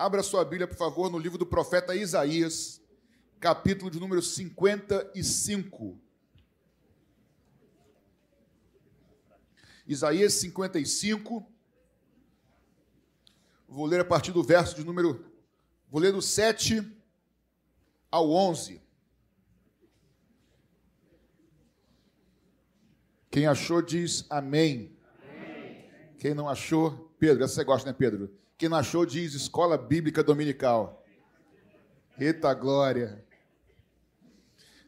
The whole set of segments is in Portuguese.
Abra sua Bíblia, por favor, no livro do profeta Isaías, capítulo de número 55. Isaías 55. Vou ler a partir do verso de número. Vou ler do 7 ao 11. Quem achou diz amém. amém. Quem não achou, Pedro, essa você gosta, né, Pedro? Quem não achou diz Escola Bíblica Dominical. Eita glória.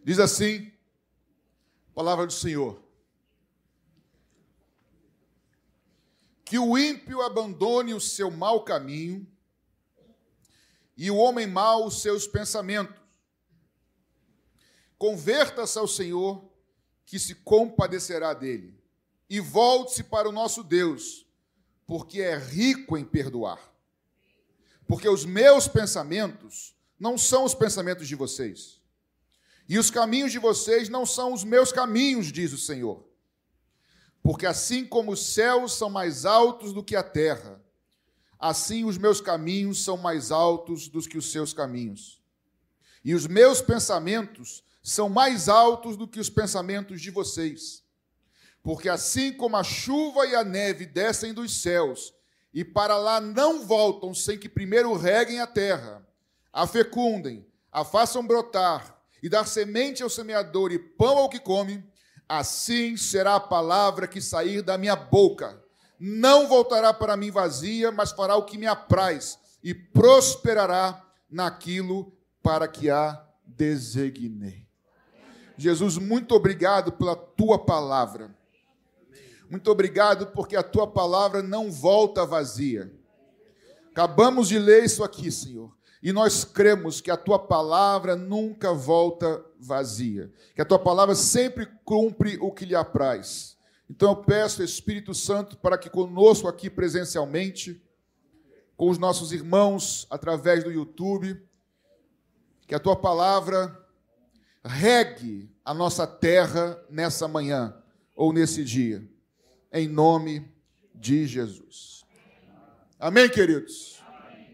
Diz assim, palavra do Senhor. Que o ímpio abandone o seu mau caminho e o homem mau os seus pensamentos. Converta-se ao Senhor, que se compadecerá dele, e volte-se para o nosso Deus porque é rico em perdoar. Porque os meus pensamentos não são os pensamentos de vocês, e os caminhos de vocês não são os meus caminhos, diz o Senhor. Porque assim como os céus são mais altos do que a terra, assim os meus caminhos são mais altos do que os seus caminhos. E os meus pensamentos são mais altos do que os pensamentos de vocês. Porque assim como a chuva e a neve descem dos céus e para lá não voltam sem que primeiro reguem a terra, a fecundem, a façam brotar e dar semente ao semeador e pão ao que come, assim será a palavra que sair da minha boca. Não voltará para mim vazia, mas fará o que me apraz e prosperará naquilo para que a designei. Jesus, muito obrigado pela tua palavra. Muito obrigado, porque a tua palavra não volta vazia. Acabamos de ler isso aqui, Senhor, e nós cremos que a tua palavra nunca volta vazia, que a tua palavra sempre cumpre o que lhe apraz. Então eu peço, Espírito Santo, para que conosco aqui presencialmente, com os nossos irmãos através do YouTube, que a tua palavra regue a nossa terra nessa manhã ou nesse dia em nome de Jesus. Amém, queridos?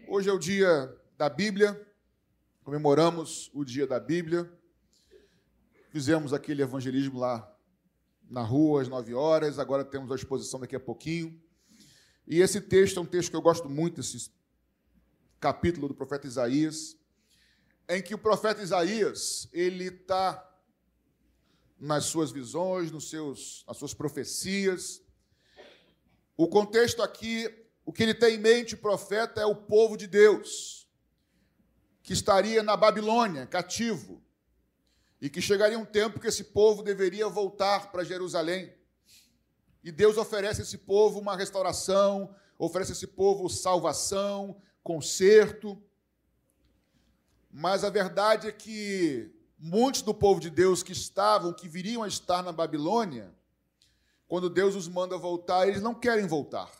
Hoje é o dia da Bíblia, comemoramos o dia da Bíblia, fizemos aquele evangelismo lá na rua às nove horas, agora temos a exposição daqui a pouquinho. E esse texto é um texto que eu gosto muito, esse capítulo do profeta Isaías, em que o profeta Isaías ele está nas suas visões, nos seus, nas suas profecias, o contexto aqui, o que ele tem em mente, o profeta, é o povo de Deus, que estaria na Babilônia, cativo, e que chegaria um tempo que esse povo deveria voltar para Jerusalém. E Deus oferece a esse povo uma restauração, oferece a esse povo salvação, conserto. Mas a verdade é que muitos do povo de Deus que estavam, que viriam a estar na Babilônia, quando Deus os manda voltar, eles não querem voltar.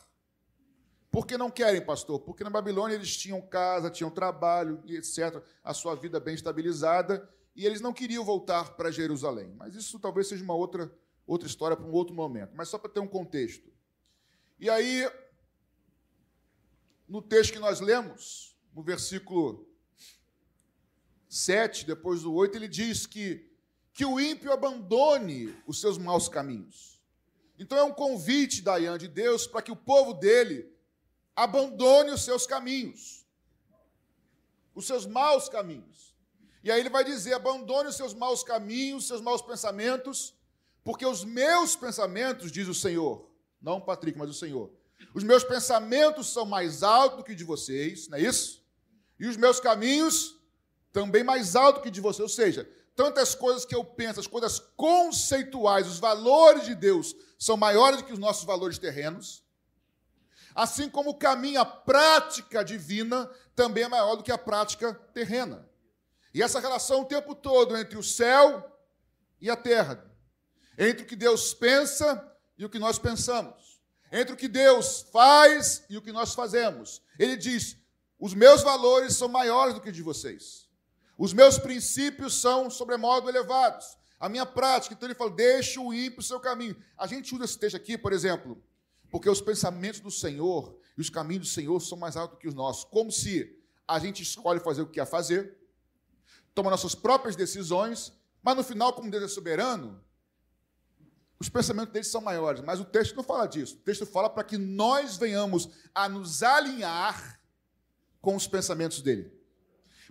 Por que não querem, pastor? Porque na Babilônia eles tinham casa, tinham trabalho, etc., a sua vida bem estabilizada, e eles não queriam voltar para Jerusalém. Mas isso talvez seja uma outra, outra história para um outro momento, mas só para ter um contexto. E aí, no texto que nós lemos, no versículo 7, depois do 8, ele diz que, que o ímpio abandone os seus maus caminhos. Então é um convite, Dayan, de Deus para que o povo dele abandone os seus caminhos, os seus maus caminhos. E aí ele vai dizer: abandone os seus maus caminhos, os seus maus pensamentos, porque os meus pensamentos, diz o Senhor, não o Patrick, mas o Senhor, os meus pensamentos são mais altos que de vocês, não é isso? E os meus caminhos também mais altos que de vocês. Ou seja, tantas coisas que eu penso, as coisas conceituais, os valores de Deus são maiores do que os nossos valores terrenos. Assim como o caminho, a prática divina também é maior do que a prática terrena. E essa relação o tempo todo entre o céu e a terra, entre o que Deus pensa e o que nós pensamos, entre o que Deus faz e o que nós fazemos. Ele diz: os meus valores são maiores do que de vocês. Os meus princípios são sobremodo elevados. A minha prática, então ele fala, deixa o ímpio o seu caminho. A gente usa esse texto aqui, por exemplo, porque os pensamentos do Senhor e os caminhos do Senhor são mais altos que os nossos. Como se a gente escolhe fazer o que quer fazer, toma nossas próprias decisões, mas no final, como Deus é soberano, os pensamentos deles são maiores. Mas o texto não fala disso. O texto fala para que nós venhamos a nos alinhar com os pensamentos dele.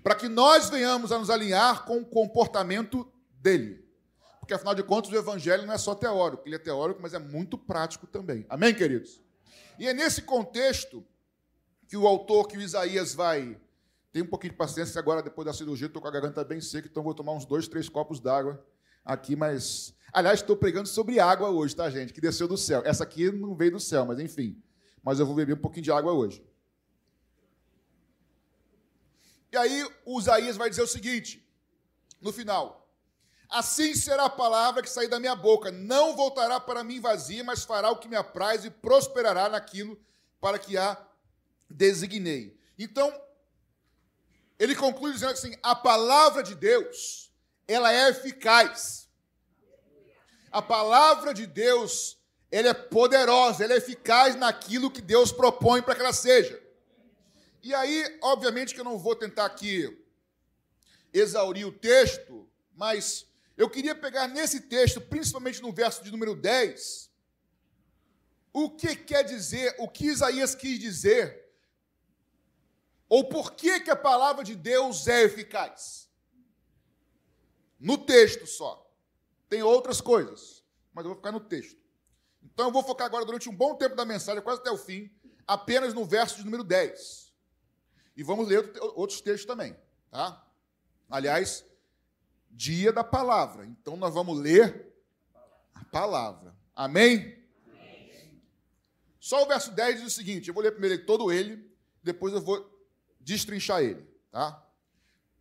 Para que nós venhamos a nos alinhar com o comportamento dele. Porque, afinal de contas, o evangelho não é só teórico. Ele é teórico, mas é muito prático também. Amém, queridos? E é nesse contexto que o autor, que o Isaías vai. Tem um pouquinho de paciência agora, depois da cirurgia, estou com a garganta bem seca, então vou tomar uns dois, três copos d'água aqui, mas. Aliás, estou pregando sobre água hoje, tá, gente? Que desceu do céu. Essa aqui não veio do céu, mas enfim. Mas eu vou beber um pouquinho de água hoje. E aí, o Isaías vai dizer o seguinte, no final: Assim será a palavra que sair da minha boca, não voltará para mim vazia, mas fará o que me apraz e prosperará naquilo para que a designei. Então, ele conclui dizendo assim: a palavra de Deus, ela é eficaz. A palavra de Deus, ela é poderosa, ela é eficaz naquilo que Deus propõe para que ela seja. E aí, obviamente que eu não vou tentar aqui exaurir o texto, mas eu queria pegar nesse texto, principalmente no verso de número 10, o que quer dizer, o que Isaías quis dizer, ou por que, que a palavra de Deus é eficaz. No texto só. Tem outras coisas, mas eu vou ficar no texto. Então eu vou focar agora durante um bom tempo da mensagem, quase até o fim, apenas no verso de número 10. E vamos ler outros textos também, tá? Aliás, dia da palavra. Então nós vamos ler a palavra. Amém? Só o verso 10 diz o seguinte: eu vou ler primeiro todo ele, depois eu vou destrinchar ele, tá?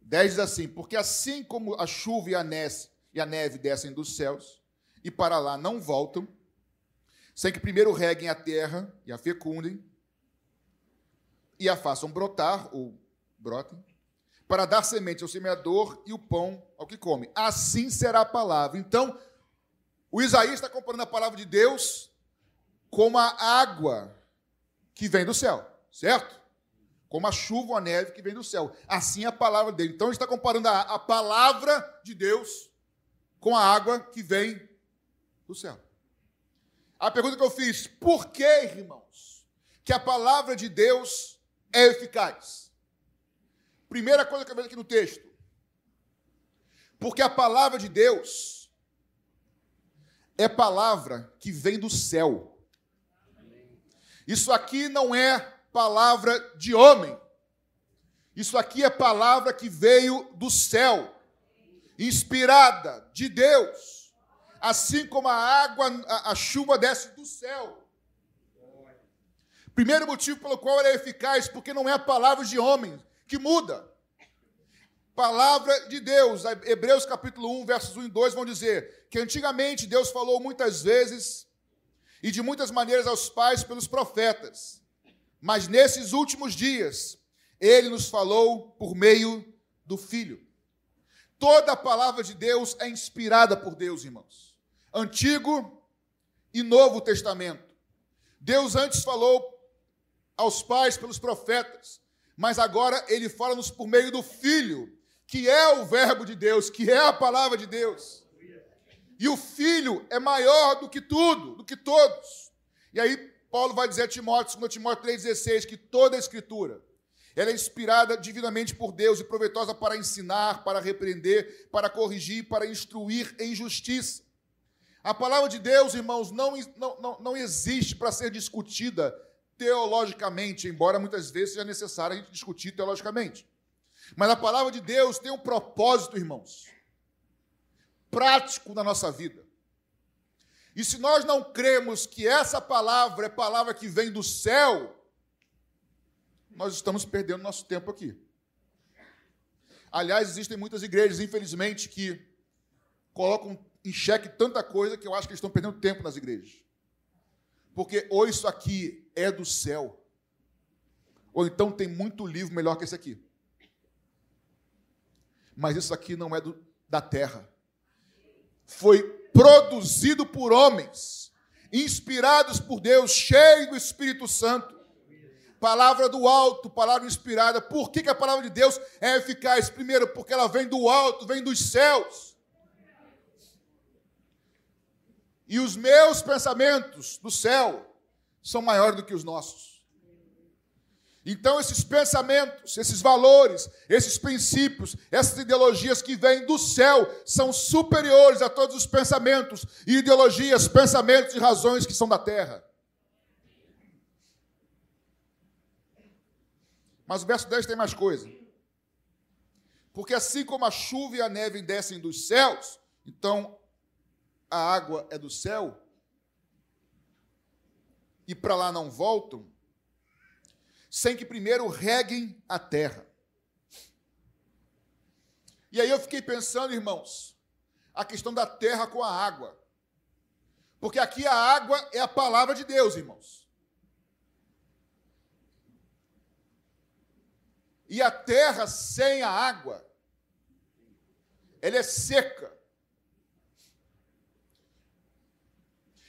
10 diz assim: Porque assim como a chuva e a neve, e a neve descem dos céus e para lá não voltam, sem que primeiro reguem a terra e a fecundem, e a façam brotar, ou brotem, para dar semente ao semeador e o pão ao que come. Assim será a palavra. Então, o Isaías está comparando a palavra de Deus com a água que vem do céu, certo? Como a chuva ou a neve que vem do céu. Assim é a palavra dele. Então, ele está comparando a, a palavra de Deus com a água que vem do céu. A pergunta que eu fiz, por que, irmãos, que a palavra de Deus é eficaz? Primeira coisa que eu vejo aqui no texto. Porque a palavra de Deus é palavra que vem do céu. Isso aqui não é palavra de homem. Isso aqui é palavra que veio do céu, inspirada de Deus. Assim como a água, a, a chuva desce do céu. Primeiro motivo pelo qual ela é eficaz, porque não é a palavra de homem que muda. Palavra de Deus. Hebreus capítulo 1, versos 1 e 2 vão dizer que antigamente Deus falou muitas vezes e de muitas maneiras aos pais pelos profetas. Mas nesses últimos dias, ele nos falou por meio do Filho. Toda a palavra de Deus é inspirada por Deus, irmãos. Antigo e Novo Testamento. Deus antes falou aos pais pelos profetas, mas agora ele fala-nos por meio do Filho, que é o Verbo de Deus, que é a palavra de Deus. E o Filho é maior do que tudo, do que todos. E aí Paulo vai dizer a Timóteo, 2 Timóteo 3,16, que toda a Escritura ela é inspirada divinamente por Deus e proveitosa para ensinar, para repreender, para corrigir, para instruir em justiça. A palavra de Deus, irmãos, não, não, não, não existe para ser discutida teologicamente, embora muitas vezes seja necessário a gente discutir teologicamente. Mas a palavra de Deus tem um propósito, irmãos, prático na nossa vida. E se nós não cremos que essa palavra é palavra que vem do céu, nós estamos perdendo nosso tempo aqui. Aliás, existem muitas igrejas, infelizmente, que colocam em xeque tanta coisa que eu acho que eles estão perdendo tempo nas igrejas. Porque ou isso aqui é do céu. Ou então tem muito livro melhor que esse aqui. Mas isso aqui não é do, da terra. Foi produzido por homens, inspirados por Deus, cheio do Espírito Santo, Palavra do alto, palavra inspirada. Por que, que a palavra de Deus é eficaz? Primeiro, porque ela vem do alto, vem dos céus. E os meus pensamentos do céu são maiores do que os nossos. Então, esses pensamentos, esses valores, esses princípios, essas ideologias que vêm do céu são superiores a todos os pensamentos ideologias, pensamentos e razões que são da terra. Mas o verso 10 tem mais coisa. Porque assim como a chuva e a neve descem dos céus, então a água é do céu, e para lá não voltam, sem que primeiro reguem a terra. E aí eu fiquei pensando, irmãos, a questão da terra com a água. Porque aqui a água é a palavra de Deus, irmãos. E a terra sem a água, ela é seca.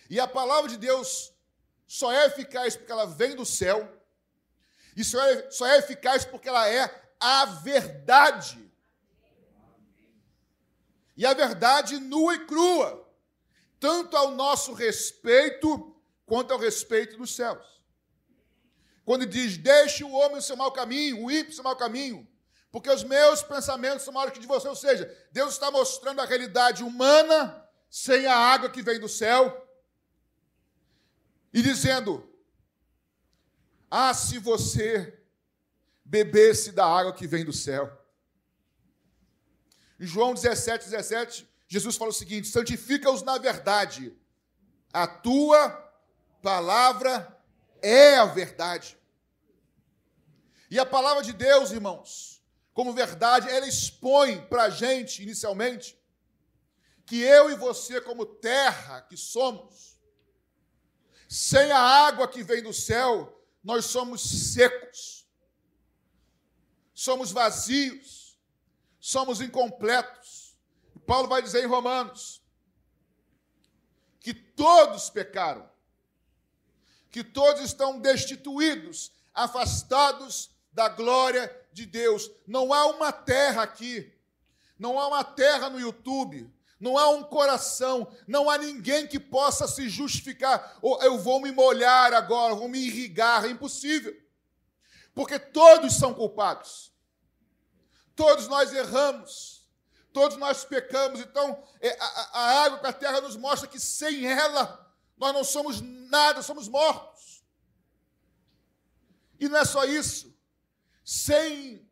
E a palavra de Deus só é eficaz porque ela vem do céu, e só é, só é eficaz porque ela é a verdade. E a verdade nua e crua, tanto ao nosso respeito quanto ao respeito dos céus. Quando diz, deixe o homem o seu mau caminho, o ímpio o seu mau caminho, porque os meus pensamentos são maiores que de você. Ou seja, Deus está mostrando a realidade humana sem a água que vem do céu e dizendo: Ah, se você bebesse da água que vem do céu. Em João 17, 17, Jesus fala o seguinte: santifica-os na verdade, a tua palavra é a verdade. E a palavra de Deus, irmãos, como verdade, ela expõe para a gente, inicialmente, que eu e você, como terra que somos, sem a água que vem do céu, nós somos secos, somos vazios, somos incompletos. Paulo vai dizer em Romanos que todos pecaram, que todos estão destituídos, afastados da glória de Deus. Não há uma terra aqui, não há uma terra no YouTube, não há um coração, não há ninguém que possa se justificar. Ou eu vou me molhar agora, vou me irrigar, é impossível. Porque todos são culpados. Todos nós erramos. Todos nós pecamos. Então, é, a, a água a terra nos mostra que sem ela nós não somos nada, somos mortos. E não é só isso sem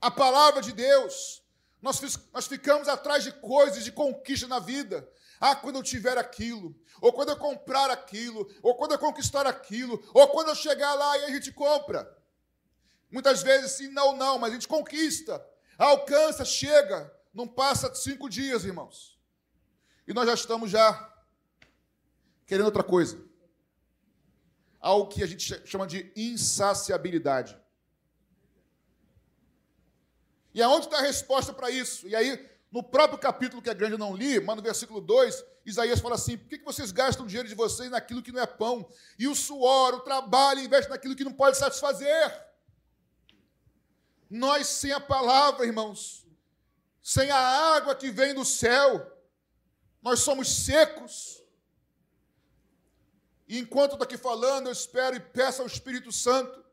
a palavra de Deus, nós, nós ficamos atrás de coisas, de conquista na vida. Ah, quando eu tiver aquilo, ou quando eu comprar aquilo, ou quando eu conquistar aquilo, ou quando eu chegar lá e a gente compra. Muitas vezes sim, não, não, mas a gente conquista, alcança, chega, não passa cinco dias, irmãos. E nós já estamos já querendo outra coisa. Algo que a gente chama de insaciabilidade. E aonde está a resposta para isso? E aí, no próprio capítulo que é grande eu não li, mas no versículo 2, Isaías fala assim: por que vocês gastam o dinheiro de vocês naquilo que não é pão? E o suor, o trabalho, investe naquilo que não pode satisfazer. Nós, sem a palavra, irmãos, sem a água que vem do céu, nós somos secos. E enquanto estou aqui falando, eu espero e peço ao Espírito Santo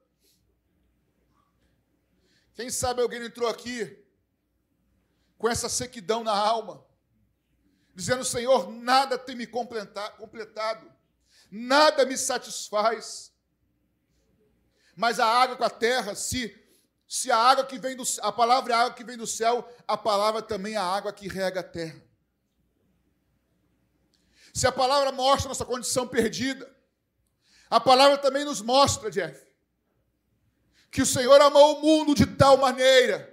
quem sabe alguém entrou aqui com essa sequidão na alma, dizendo: Senhor, nada tem me completado, nada me satisfaz. Mas a água com a terra, se se a água que vem do a palavra é a água que vem do céu, a palavra também é a água que rega a terra. Se a palavra mostra nossa condição perdida, a palavra também nos mostra, Jeff, que o Senhor amou o mundo de tal maneira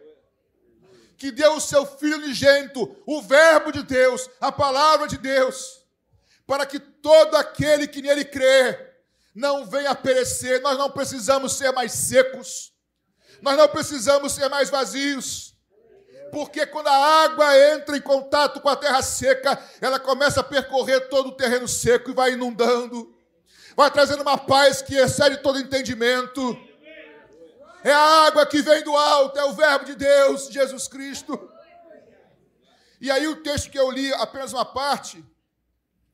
que deu o seu Filho unigênito, o Verbo de Deus, a palavra de Deus, para que todo aquele que nele crê não venha a perecer. Nós não precisamos ser mais secos, nós não precisamos ser mais vazios. Porque quando a água entra em contato com a terra seca, ela começa a percorrer todo o terreno seco e vai inundando, vai trazendo uma paz que excede todo entendimento É a água que vem do alto, é o Verbo de Deus, Jesus Cristo. E aí o texto que eu li, apenas uma parte,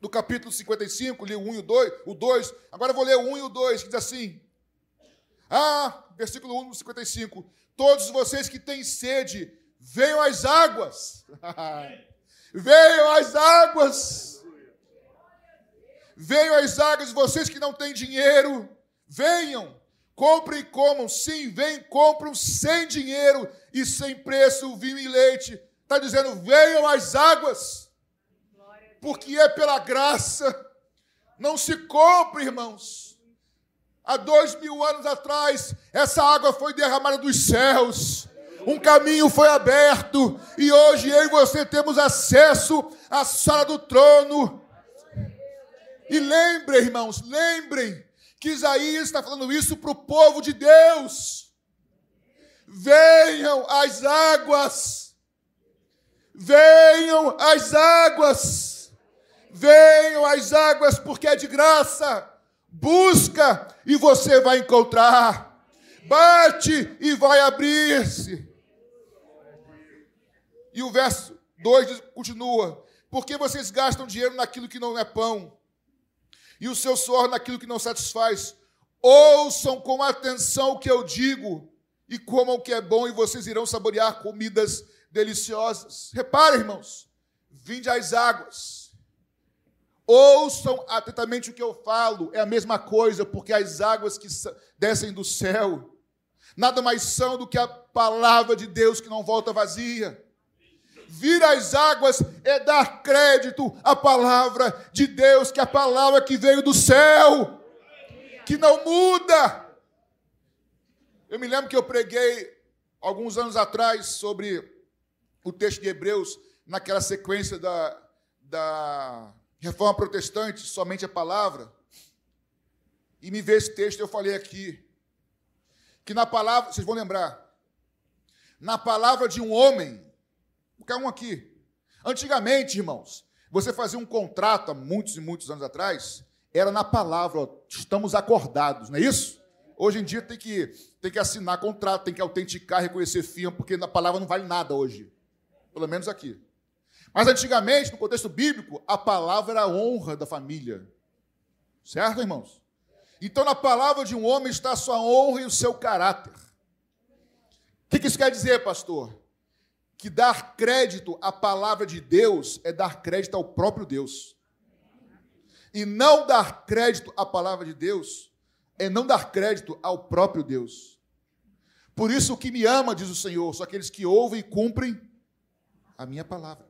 do capítulo 55, li o 1 e o 2, o 2. Agora eu vou ler o 1 e o 2, que diz assim: Ah, versículo 1 55. Todos vocês que têm sede, venham às águas. venham às águas. Venham às águas, vocês que não têm dinheiro, venham. Comprem e comam. Sim, vem, compram sem dinheiro e sem preço vinho e leite. Está dizendo: venham às águas porque é pela graça. Não se compra, irmãos. Há dois mil anos atrás, essa água foi derramada dos céus. Um caminho foi aberto e hoje eu e você temos acesso à sala do trono. E lembrem, irmãos, lembrem que Isaías está falando isso para o povo de Deus. Venham as águas, venham as águas. Venham às águas, porque é de graça. Busca e você vai encontrar. Bate e vai abrir-se. E o verso 2 continua: Porque vocês gastam dinheiro naquilo que não é pão, e o seu suor naquilo que não satisfaz. Ouçam com atenção o que eu digo, e comam o que é bom, e vocês irão saborear comidas deliciosas. Reparem, irmãos, vinde às águas Ouçam atentamente o que eu falo, é a mesma coisa, porque as águas que descem do céu nada mais são do que a palavra de Deus que não volta vazia. Vir às águas é dar crédito à palavra de Deus, que é a palavra que veio do céu, que não muda. Eu me lembro que eu preguei alguns anos atrás sobre o texto de Hebreus, naquela sequência da, da Reforma protestante, somente a palavra. E me vê esse texto, eu falei aqui. Que na palavra, vocês vão lembrar. Na palavra de um homem, qualquer um aqui. Antigamente, irmãos, você fazia um contrato há muitos e muitos anos atrás, era na palavra, ó, estamos acordados, não é isso? Hoje em dia tem que, tem que assinar contrato, tem que autenticar, reconhecer firma, porque na palavra não vale nada hoje. Pelo menos aqui. Mas antigamente, no contexto bíblico, a palavra era a honra da família. Certo, irmãos? Então, na palavra de um homem está a sua honra e o seu caráter. O que isso quer dizer, pastor? Que dar crédito à palavra de Deus é dar crédito ao próprio Deus. E não dar crédito à palavra de Deus é não dar crédito ao próprio Deus. Por isso, o que me ama, diz o Senhor, são aqueles que ouvem e cumprem a minha palavra.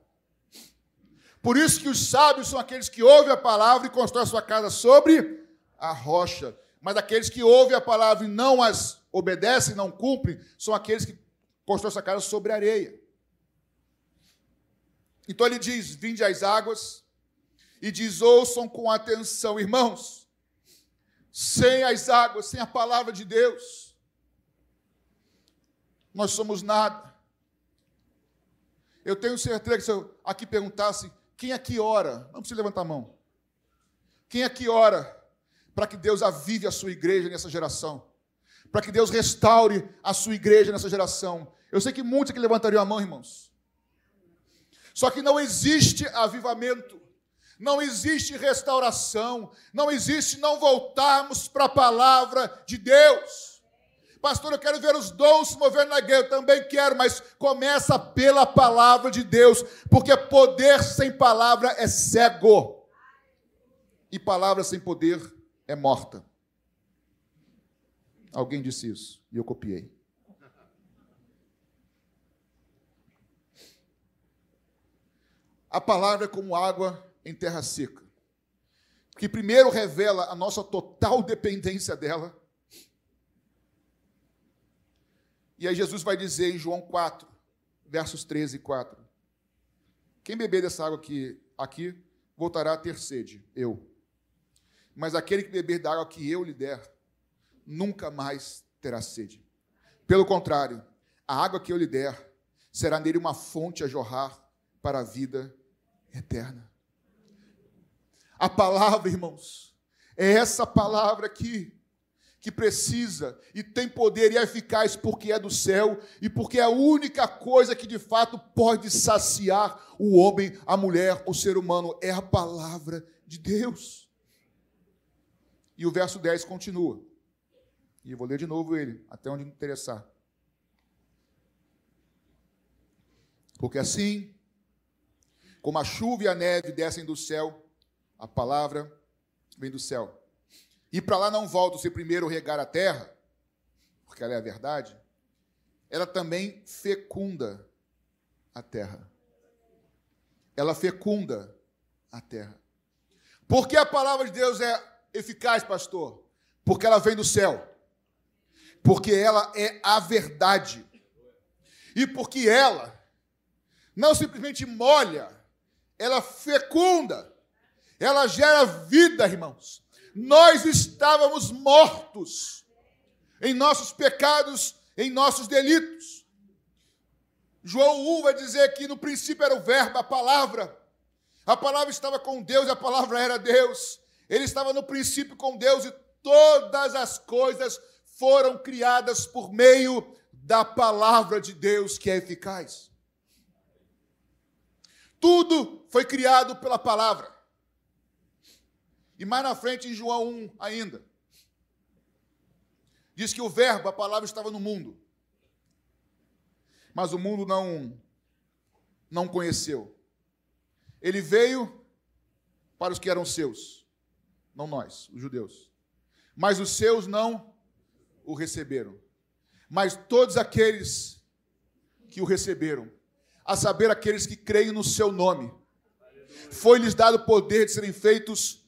Por isso que os sábios são aqueles que ouvem a palavra e constroem a sua casa sobre a rocha. Mas aqueles que ouvem a palavra e não as obedecem, não cumprem, são aqueles que constroem a sua casa sobre a areia. Então ele diz: Vinde às águas, e diz: Ouçam com atenção, irmãos, sem as águas, sem a palavra de Deus, nós somos nada. Eu tenho certeza que se eu aqui perguntasse quem aqui ora? Não precisa levantar a mão. Quem aqui ora para que Deus avive a sua igreja nessa geração? Para que Deus restaure a sua igreja nessa geração? Eu sei que muitos aqui levantariam a mão, irmãos. Só que não existe avivamento, não existe restauração, não existe não voltarmos para a palavra de Deus. Pastor, eu quero ver os dons se mover na igreja. Eu também quero, mas começa pela palavra de Deus, porque poder sem palavra é cego. E palavra sem poder é morta. Alguém disse isso e eu copiei. A palavra é como água em terra seca, que primeiro revela a nossa total dependência dela E aí Jesus vai dizer em João 4, versos 13 e 4. Quem beber dessa água aqui, aqui voltará a ter sede, eu. Mas aquele que beber da água que eu lhe der, nunca mais terá sede. Pelo contrário, a água que eu lhe der será nele uma fonte a jorrar para a vida eterna. A palavra, irmãos, é essa palavra aqui que precisa e tem poder e é eficaz porque é do céu e porque é a única coisa que de fato pode saciar o homem, a mulher, o ser humano é a palavra de Deus. E o verso 10 continua. E eu vou ler de novo ele, até onde me interessar. Porque assim, como a chuva e a neve descem do céu, a palavra vem do céu. E para lá não volta se primeiro regar a terra, porque ela é a verdade, ela também fecunda a terra. Ela fecunda a terra. Porque a palavra de Deus é eficaz, pastor? Porque ela vem do céu. Porque ela é a verdade. E porque ela não simplesmente molha, ela fecunda, ela gera vida, irmãos. Nós estávamos mortos em nossos pecados, em nossos delitos. João 1 vai dizer que no princípio era o verbo, a palavra. A palavra estava com Deus a palavra era Deus. Ele estava no princípio com Deus e todas as coisas foram criadas por meio da palavra de Deus que é eficaz. Tudo foi criado pela palavra. E mais na frente, em João 1 ainda, diz que o Verbo, a palavra, estava no mundo. Mas o mundo não, não conheceu. Ele veio para os que eram seus, não nós, os judeus. Mas os seus não o receberam. Mas todos aqueles que o receberam, a saber, aqueles que creem no seu nome, foi-lhes dado poder de serem feitos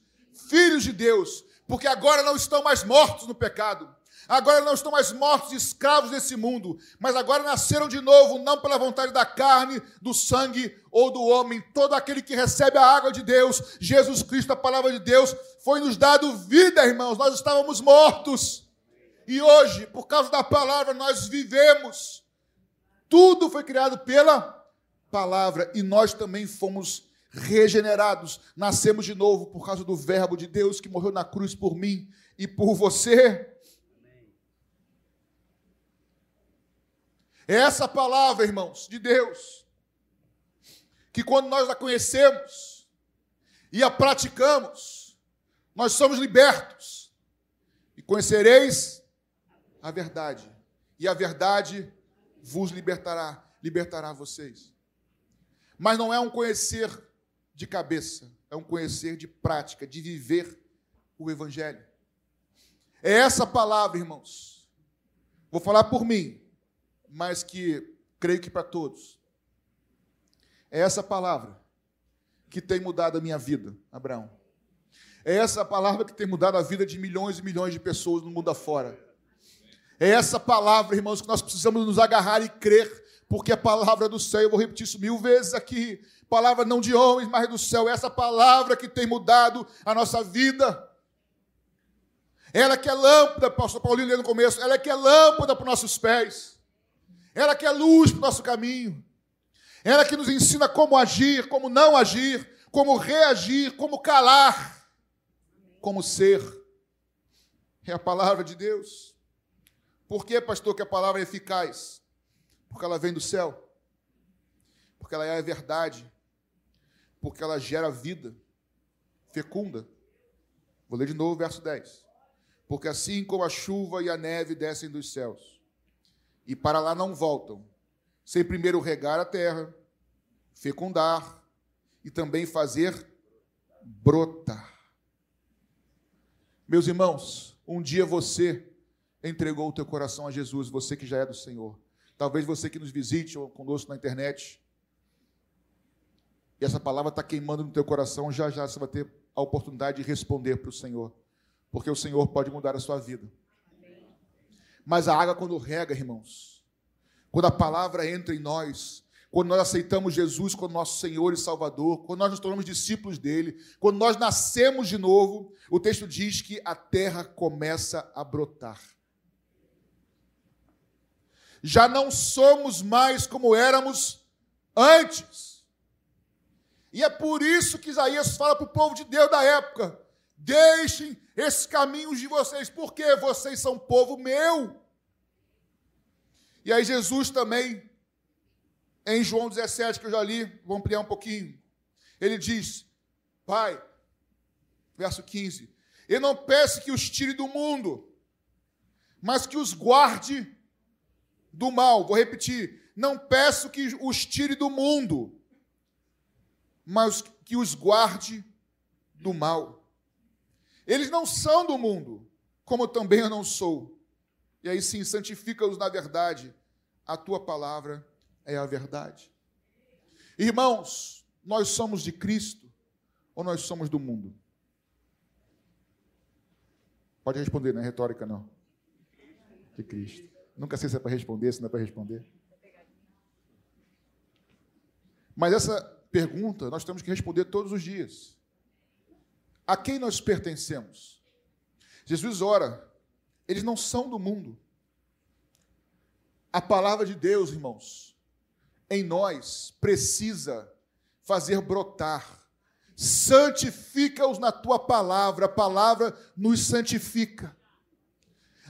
filhos de Deus, porque agora não estão mais mortos no pecado, agora não estão mais mortos escravos desse mundo, mas agora nasceram de novo, não pela vontade da carne, do sangue ou do homem. Todo aquele que recebe a água de Deus, Jesus Cristo, a palavra de Deus, foi nos dado vida, irmãos. Nós estávamos mortos. E hoje, por causa da palavra, nós vivemos. Tudo foi criado pela palavra e nós também fomos regenerados, nascemos de novo por causa do Verbo de Deus que morreu na cruz por mim e por você. É essa palavra, irmãos, de Deus, que quando nós a conhecemos e a praticamos, nós somos libertos e conhecereis a verdade, e a verdade vos libertará, libertará vocês. Mas não é um conhecer de cabeça, é um conhecer de prática, de viver o Evangelho. É essa palavra, irmãos. Vou falar por mim, mas que creio que para todos. É essa palavra que tem mudado a minha vida, Abraão. É essa palavra que tem mudado a vida de milhões e milhões de pessoas no mundo afora. É essa palavra, irmãos, que nós precisamos nos agarrar e crer, porque a palavra do céu, eu vou repetir isso mil vezes aqui, palavra não de homens, mas do céu, essa palavra que tem mudado a nossa vida. Ela que é lâmpada, pastor Paulinho leu no começo, ela que é lâmpada para os nossos pés. Ela que é luz para o nosso caminho. Ela que nos ensina como agir, como não agir, como reagir, como calar, como ser. É a palavra de Deus. Por que, pastor, que a palavra é eficaz? Porque ela vem do céu. Porque ela é a verdade porque ela gera vida, fecunda. Vou ler de novo o verso 10. Porque assim como a chuva e a neve descem dos céus, e para lá não voltam, sem primeiro regar a terra, fecundar e também fazer brotar. Meus irmãos, um dia você entregou o teu coração a Jesus, você que já é do Senhor. Talvez você que nos visite ou conosco na internet, e essa palavra está queimando no teu coração, já já você vai ter a oportunidade de responder para o Senhor, porque o Senhor pode mudar a sua vida. Mas a água, quando rega, irmãos, quando a palavra entra em nós, quando nós aceitamos Jesus como nosso Senhor e Salvador, quando nós nos tornamos discípulos dele, quando nós nascemos de novo, o texto diz que a terra começa a brotar. Já não somos mais como éramos antes. E é por isso que Isaías fala para o povo de Deus da época: deixem esses caminhos de vocês, porque vocês são povo meu. E aí Jesus também, em João 17, que eu já li, vou ampliar um pouquinho, ele diz, Pai, verso 15, eu não peço que os tire do mundo, mas que os guarde do mal. Vou repetir, não peço que os tire do mundo, mas que os guarde do mal. Eles não são do mundo, como também eu não sou. E aí sim, santifica-os na verdade. A tua palavra é a verdade. Irmãos, nós somos de Cristo ou nós somos do mundo? Pode responder, não é retórica, não. De Cristo. Nunca sei se é para responder, se não é para responder. Mas essa pergunta nós temos que responder todos os dias. A quem nós pertencemos? Jesus ora, eles não são do mundo. A palavra de Deus, irmãos, em nós precisa fazer brotar. Santifica-os na tua palavra, a palavra nos santifica.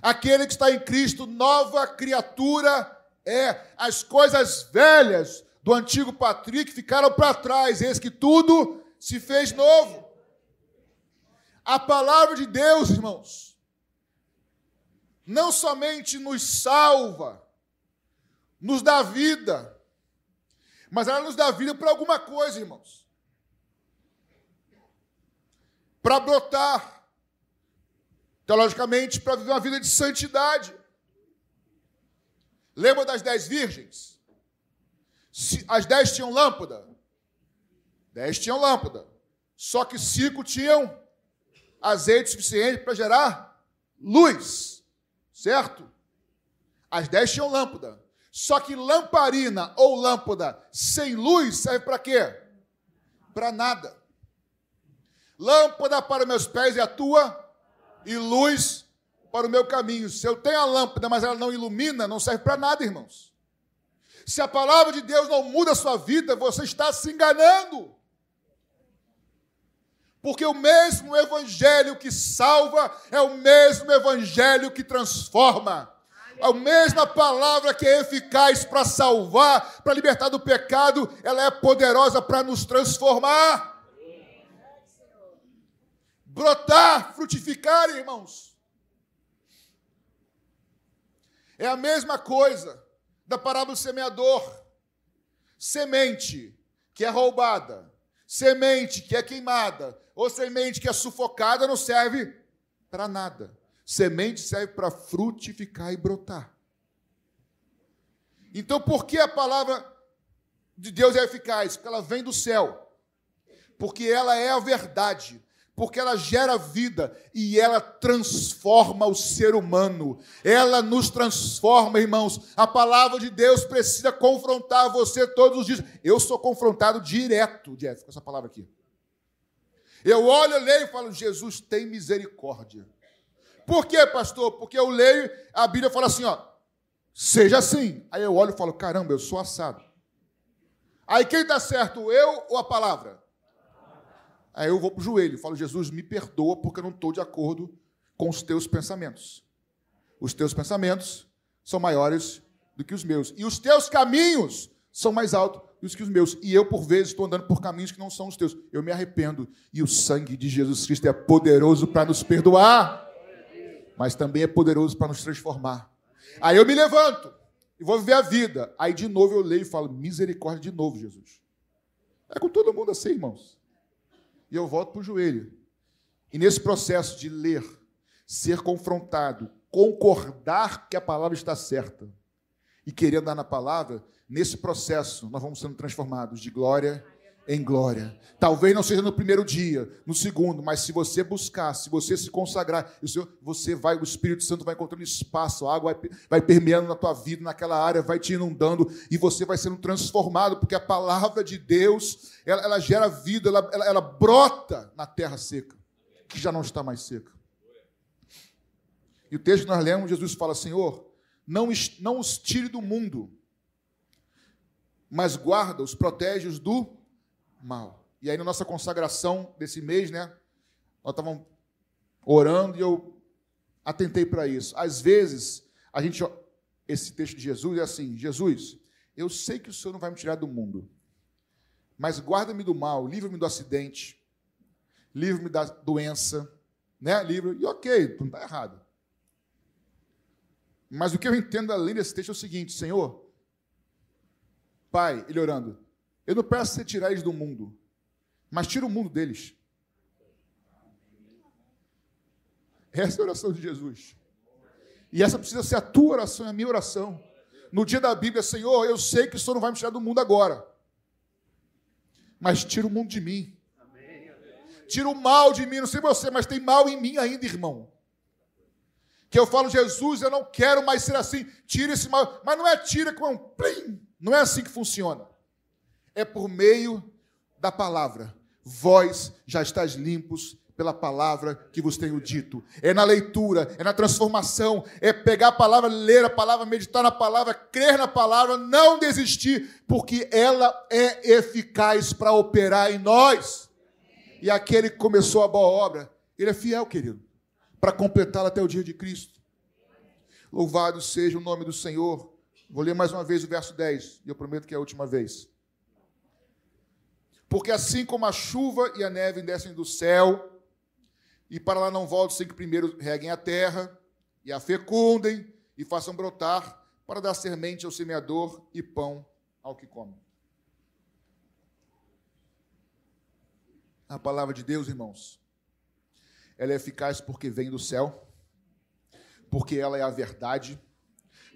Aquele que está em Cristo, nova criatura é. As coisas velhas do antigo Patrick ficaram para trás, eis que tudo se fez novo. A palavra de Deus, irmãos, não somente nos salva, nos dá vida, mas ela nos dá vida por alguma coisa, irmãos. Para brotar, teologicamente, para viver uma vida de santidade. Lembra das dez virgens? As dez tinham lâmpada? Dez tinham lâmpada. Só que cinco tinham azeite suficiente para gerar luz, certo? As dez tinham lâmpada. Só que lamparina ou lâmpada sem luz serve para quê? Para nada. Lâmpada para meus pés é a tua e luz para o meu caminho. Se eu tenho a lâmpada, mas ela não ilumina, não serve para nada, irmãos. Se a palavra de Deus não muda a sua vida, você está se enganando. Porque o mesmo evangelho que salva é o mesmo evangelho que transforma. A mesma palavra que é eficaz para salvar, para libertar do pecado, ela é poderosa para nos transformar. Brotar, frutificar, irmãos. É a mesma coisa da parábola do semeador. Semente que é roubada, semente que é queimada, ou semente que é sufocada não serve para nada. Semente serve para frutificar e brotar. Então, por que a palavra de Deus é eficaz? Porque ela vem do céu. Porque ela é a verdade. Porque ela gera vida e ela transforma o ser humano. Ela nos transforma, irmãos. A palavra de Deus precisa confrontar você todos os dias. Eu sou confrontado direto, Jeff, com essa palavra aqui. Eu olho, leio e falo, Jesus tem misericórdia. Por quê, pastor? Porque eu leio, a Bíblia fala assim, ó, seja assim. Aí eu olho e falo, caramba, eu sou assado. Aí quem está certo, eu ou a palavra? Aí eu vou para o joelho falo, Jesus, me perdoa porque eu não estou de acordo com os teus pensamentos. Os teus pensamentos são maiores do que os meus. E os teus caminhos são mais altos do que os meus. E eu, por vezes, estou andando por caminhos que não são os teus. Eu me arrependo. E o sangue de Jesus Cristo é poderoso para nos perdoar, mas também é poderoso para nos transformar. Aí eu me levanto e vou viver a vida. Aí de novo eu leio e falo: misericórdia de novo, Jesus. É com todo mundo assim, irmãos. E eu volto para o joelho. E nesse processo de ler, ser confrontado, concordar que a palavra está certa e querer andar na palavra, Nesse processo, nós vamos sendo transformados de glória em glória. Talvez não seja no primeiro dia, no segundo, mas se você buscar, se você se consagrar, você vai, o Espírito Santo vai encontrando espaço, a água vai, vai permeando na tua vida, naquela área, vai te inundando e você vai sendo transformado, porque a palavra de Deus, ela, ela gera vida, ela, ela, ela brota na terra seca, que já não está mais seca. E o texto que nós lemos, Jesus fala: Senhor, não, não os tire do mundo, mas guarda-os, protege-os do mal. E aí, na nossa consagração desse mês, né? Nós estávamos orando e eu atentei para isso. Às vezes, a gente esse texto de Jesus é assim: Jesus, eu sei que o Senhor não vai me tirar do mundo, mas guarda-me do mal, livra-me do acidente, livra-me da doença, né? Livra, e ok, não está errado. Mas o que eu entendo além desse texto é o seguinte: Senhor, Pai, ele orando, eu não peço você tirar eles do mundo, mas tira o mundo deles. Essa é a oração de Jesus. E essa precisa ser a tua oração, a minha oração. No dia da Bíblia, Senhor, eu sei que o Senhor não vai me tirar do mundo agora. Mas tira o mundo de mim. Tira o mal de mim, não sei você, mas tem mal em mim ainda, irmão. Que eu falo, Jesus, eu não quero mais ser assim. Tira esse mal. Mas não é tira com um plim. Não é assim que funciona. É por meio da palavra. Vós já estáis limpos pela palavra que vos tenho dito. É na leitura, é na transformação, é pegar a palavra, ler a palavra, meditar na palavra, crer na palavra, não desistir, porque ela é eficaz para operar em nós. E aquele que começou a boa obra, ele é fiel, querido, para completá-la até o dia de Cristo. Louvado seja o nome do Senhor. Vou ler mais uma vez o verso 10, e eu prometo que é a última vez. Porque assim como a chuva e a neve descem do céu, e para lá não voltem sem que primeiro reguem a terra e a fecundem e façam brotar para dar semente ao semeador e pão ao que come. A palavra de Deus, irmãos, ela é eficaz porque vem do céu, porque ela é a verdade,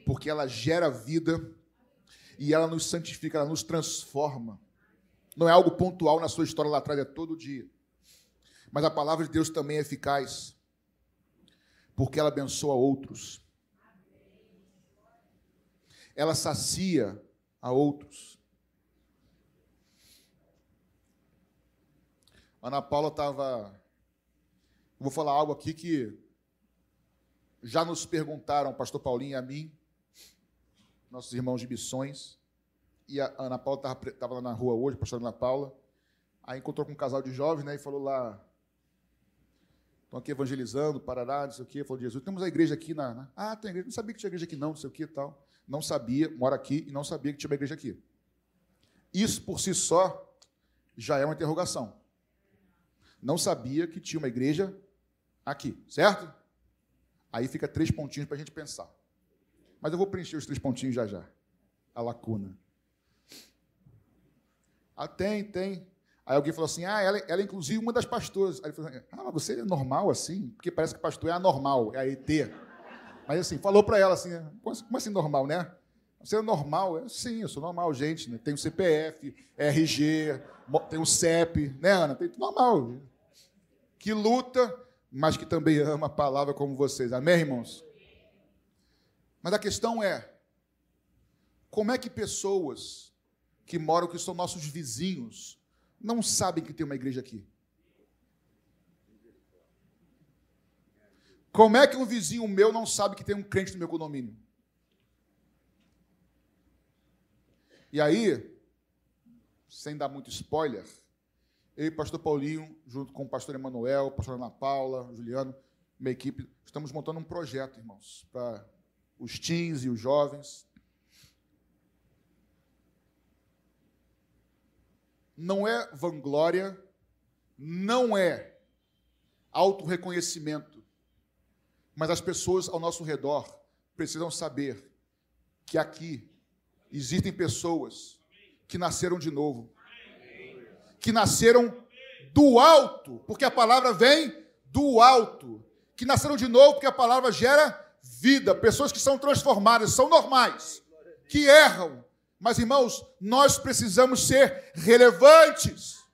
porque ela gera vida e ela nos santifica, ela nos transforma. Não é algo pontual na sua história lá atrás, é todo dia. Mas a palavra de Deus também é eficaz, porque ela abençoa outros. Ela sacia a outros. Ana Paula estava. Vou falar algo aqui que já nos perguntaram, pastor Paulinho e a mim, nossos irmãos de missões. E a Ana Paula estava lá na rua hoje, pastor Ana Paula. Aí encontrou com um casal de jovens, né? E falou lá: estão aqui evangelizando, Parará, não sei o quê, falou de Jesus. Temos a igreja aqui na. na... Ah, tem igreja. Não sabia que tinha igreja aqui, não, não sei o quê e tal. Não sabia, mora aqui e não sabia que tinha uma igreja aqui. Isso por si só já é uma interrogação. Não sabia que tinha uma igreja aqui, certo? Aí fica três pontinhos para a gente pensar. Mas eu vou preencher os três pontinhos já já. A lacuna. Ah, tem, tem. Aí alguém falou assim: ah, ela, ela é inclusive uma das pastoras. Aí ele falou assim, ah, mas você é normal assim? Porque parece que pastor é anormal, é a ET. Mas assim, falou para ela assim: como assim normal, né? Você é normal? Eu, Sim, eu sou normal, gente. Né? Tenho CPF, RG, tenho CEP, né, Ana? Tem normal. Que luta, mas que também ama a palavra como vocês. Amém, irmãos? Mas a questão é: como é que pessoas que moram, que são nossos vizinhos, não sabem que tem uma igreja aqui? Como é que um vizinho meu não sabe que tem um crente no meu condomínio? E aí, sem dar muito spoiler, eu e o pastor Paulinho, junto com o pastor Emanuel, pastor Ana Paula, Juliano, minha equipe, estamos montando um projeto, irmãos, para os teens e os jovens, não é vanglória, não é autorreconhecimento, mas as pessoas ao nosso redor precisam saber que aqui existem pessoas que nasceram de novo, que nasceram do alto, porque a palavra vem do alto, que nasceram de novo porque a palavra gera vida, pessoas que são transformadas, são normais, que erram, mas, irmãos, nós precisamos ser relevantes.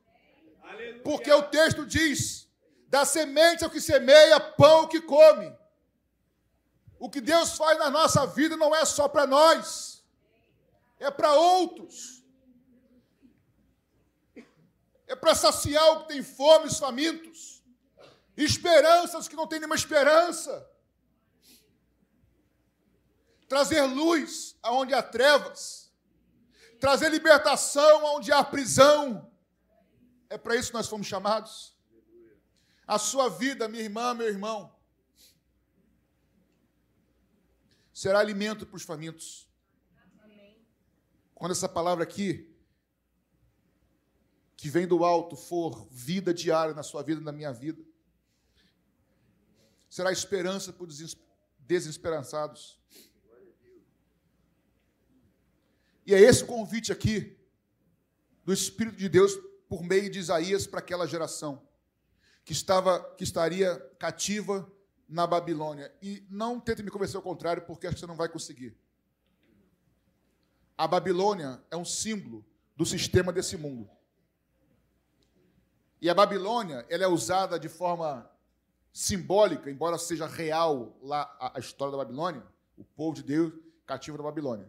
Porque o texto diz: da semente ao que semeia, pão que come. O que Deus faz na nossa vida não é só para nós, é para outros. É para saciar o que tem fome, os famintos. Esperanças que não têm nenhuma esperança. Trazer luz aonde há trevas trazer libertação onde há prisão. É para isso que nós fomos chamados. A sua vida, minha irmã, meu irmão, será alimento para os famintos. Quando essa palavra aqui, que vem do alto, for vida diária na sua vida, na minha vida, será esperança para os desesperançados. E é esse convite aqui do Espírito de Deus por meio de Isaías para aquela geração que estava que estaria cativa na Babilônia. E não tente me convencer ao contrário, porque acho que você não vai conseguir. A Babilônia é um símbolo do sistema desse mundo. E a Babilônia, ela é usada de forma simbólica, embora seja real lá a, história da Babilônia, o povo de Deus cativo da Babilônia.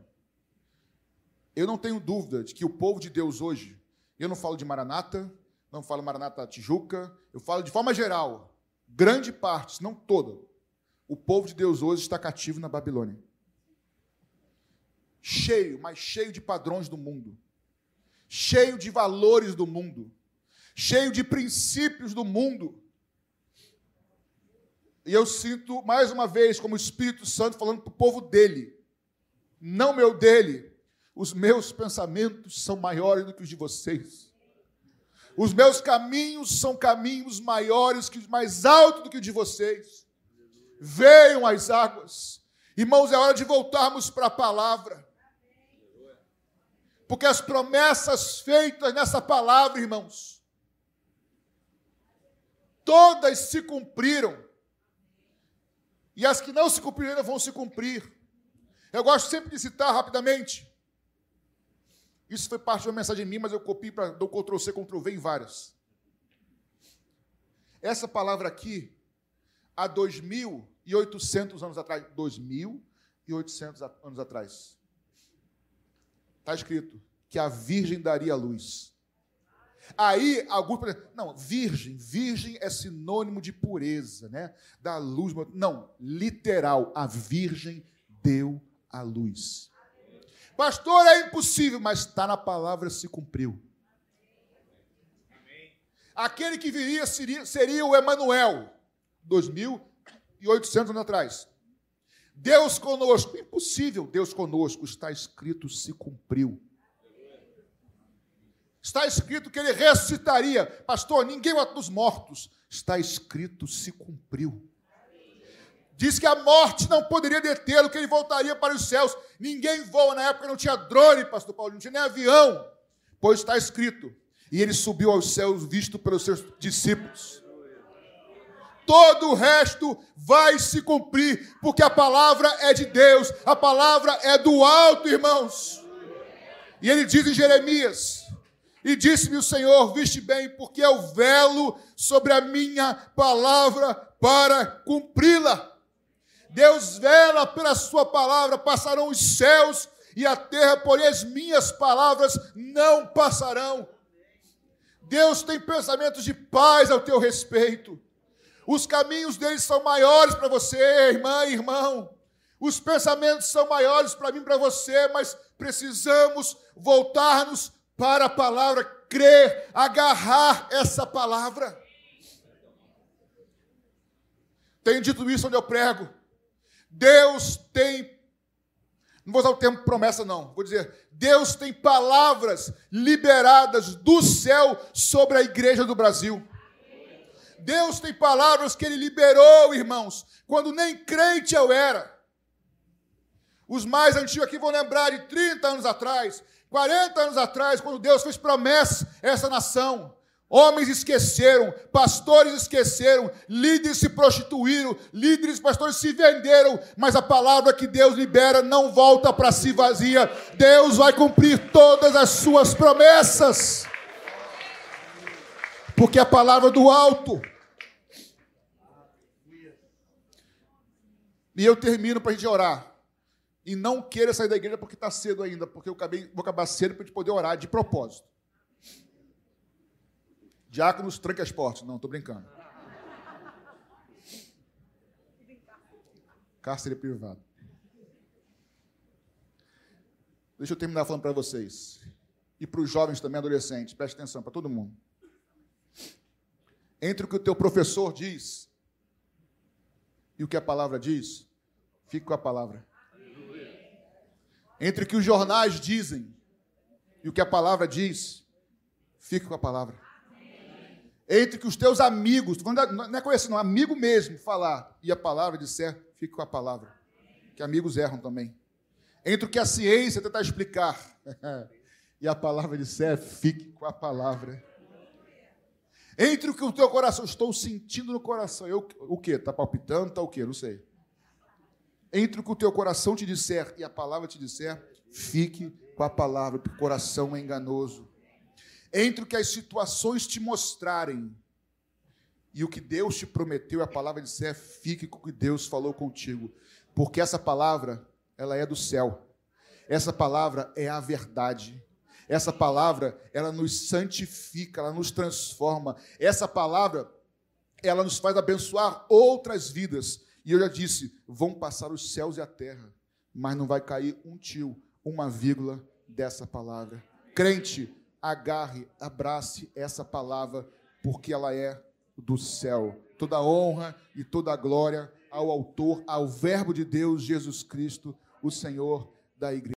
Eu não tenho dúvida de que o povo de Deus hoje, eu não falo de Maranata, não falo Maranata Tijuca, eu falo de forma geral, grande parte, se não toda, o povo de Deus hoje está cativo na Babilônia. Cheio, mas cheio de padrões do mundo, cheio de valores do mundo, cheio de princípios do mundo. E eu sinto, mais uma vez, como o Espírito Santo falando para o povo dele, não meu dele, os meus pensamentos são maiores do que os de vocês. Os meus caminhos são caminhos maiores que mais altos do que os de vocês. Venham as águas. Irmãos, é hora de voltarmos para a palavra. Porque as promessas feitas nessa palavra, irmãos, todas se cumpriram. E as que não se cumpriram vão se cumprir. Eu gosto sempre de citar rapidamente isso foi parte de uma mensagem minha, mas eu copiei para dar Ctrl C, Ctrl V em várias. Essa palavra aqui, há 2.800 anos atrás, 2.800 anos atrás, está escrito que a virgem daria luz. Aí, alguns não, virgem, virgem é sinônimo de pureza, né? Da luz. Não, literal, a virgem deu a luz. Pastor, é impossível, mas está na palavra, se cumpriu. Aquele que viria seria, seria o Emanuel, 2.800 anos atrás. Deus conosco, impossível, Deus conosco, está escrito, se cumpriu. Está escrito que ele ressuscitaria. Pastor, ninguém mata dos mortos. Está escrito, se cumpriu. Diz que a morte não poderia detê-lo, que ele voltaria para os céus. Ninguém voa, na época não tinha drone, pastor Paulo, não tinha nem avião. Pois está escrito, e ele subiu aos céus visto pelos seus discípulos. Todo o resto vai se cumprir, porque a palavra é de Deus, a palavra é do alto, irmãos. E ele diz em Jeremias: E disse-me o Senhor: Viste bem, porque o velo sobre a minha palavra para cumpri-la. Deus vela pela sua palavra, passarão os céus e a terra, porém as minhas palavras não passarão. Deus tem pensamentos de paz ao teu respeito. Os caminhos dele são maiores para você, irmã e irmão. Os pensamentos são maiores para mim e para você, mas precisamos voltar-nos para a palavra, crer, agarrar essa palavra. Tenho dito isso onde eu prego. Deus tem, não vou usar o termo promessa, não, vou dizer, Deus tem palavras liberadas do céu sobre a igreja do Brasil. Deus tem palavras que Ele liberou, irmãos, quando nem crente eu era. Os mais antigos aqui vão lembrar de 30 anos atrás, 40 anos atrás, quando Deus fez promessa a essa nação. Homens esqueceram, pastores esqueceram, líderes se prostituíram, líderes, pastores se venderam, mas a palavra que Deus libera não volta para si vazia. Deus vai cumprir todas as suas promessas. Porque a palavra do alto. E eu termino para a gente orar. E não queira sair da igreja porque está cedo ainda, porque eu acabei, vou acabar cedo para a gente poder orar de propósito. Diáconos, tranque as portas. Não, estou brincando. Cárcere privado. Deixa eu terminar falando para vocês. E para os jovens também, adolescentes. Preste atenção, para todo mundo. Entre o que o teu professor diz e o que a palavra diz, fique com a palavra. Entre o que os jornais dizem e o que a palavra diz, fique com a palavra. Entre que os teus amigos, não é conhecido, não, amigo mesmo, falar e a palavra disser, fique com a palavra. Que amigos erram também. Entre o que a ciência tentar explicar e a palavra disser, fique com a palavra. Entre o que o teu coração, estou sentindo no coração, eu, o que? Está palpitando, está o quê? Não sei. Entre o que o teu coração te disser e a palavra te disser, fique com a palavra, porque o coração é enganoso. Entre o que as situações te mostrarem e o que Deus te prometeu a palavra disser, fique com o que Deus falou contigo, porque essa palavra, ela é do céu. Essa palavra é a verdade. Essa palavra, ela nos santifica, ela nos transforma. Essa palavra, ela nos faz abençoar outras vidas. E eu já disse: vão passar os céus e a terra, mas não vai cair um tio, uma vírgula dessa palavra. Crente, agarre, abrace essa palavra, porque ela é do céu. Toda honra e toda glória ao Autor, ao Verbo de Deus, Jesus Cristo, o Senhor da igreja.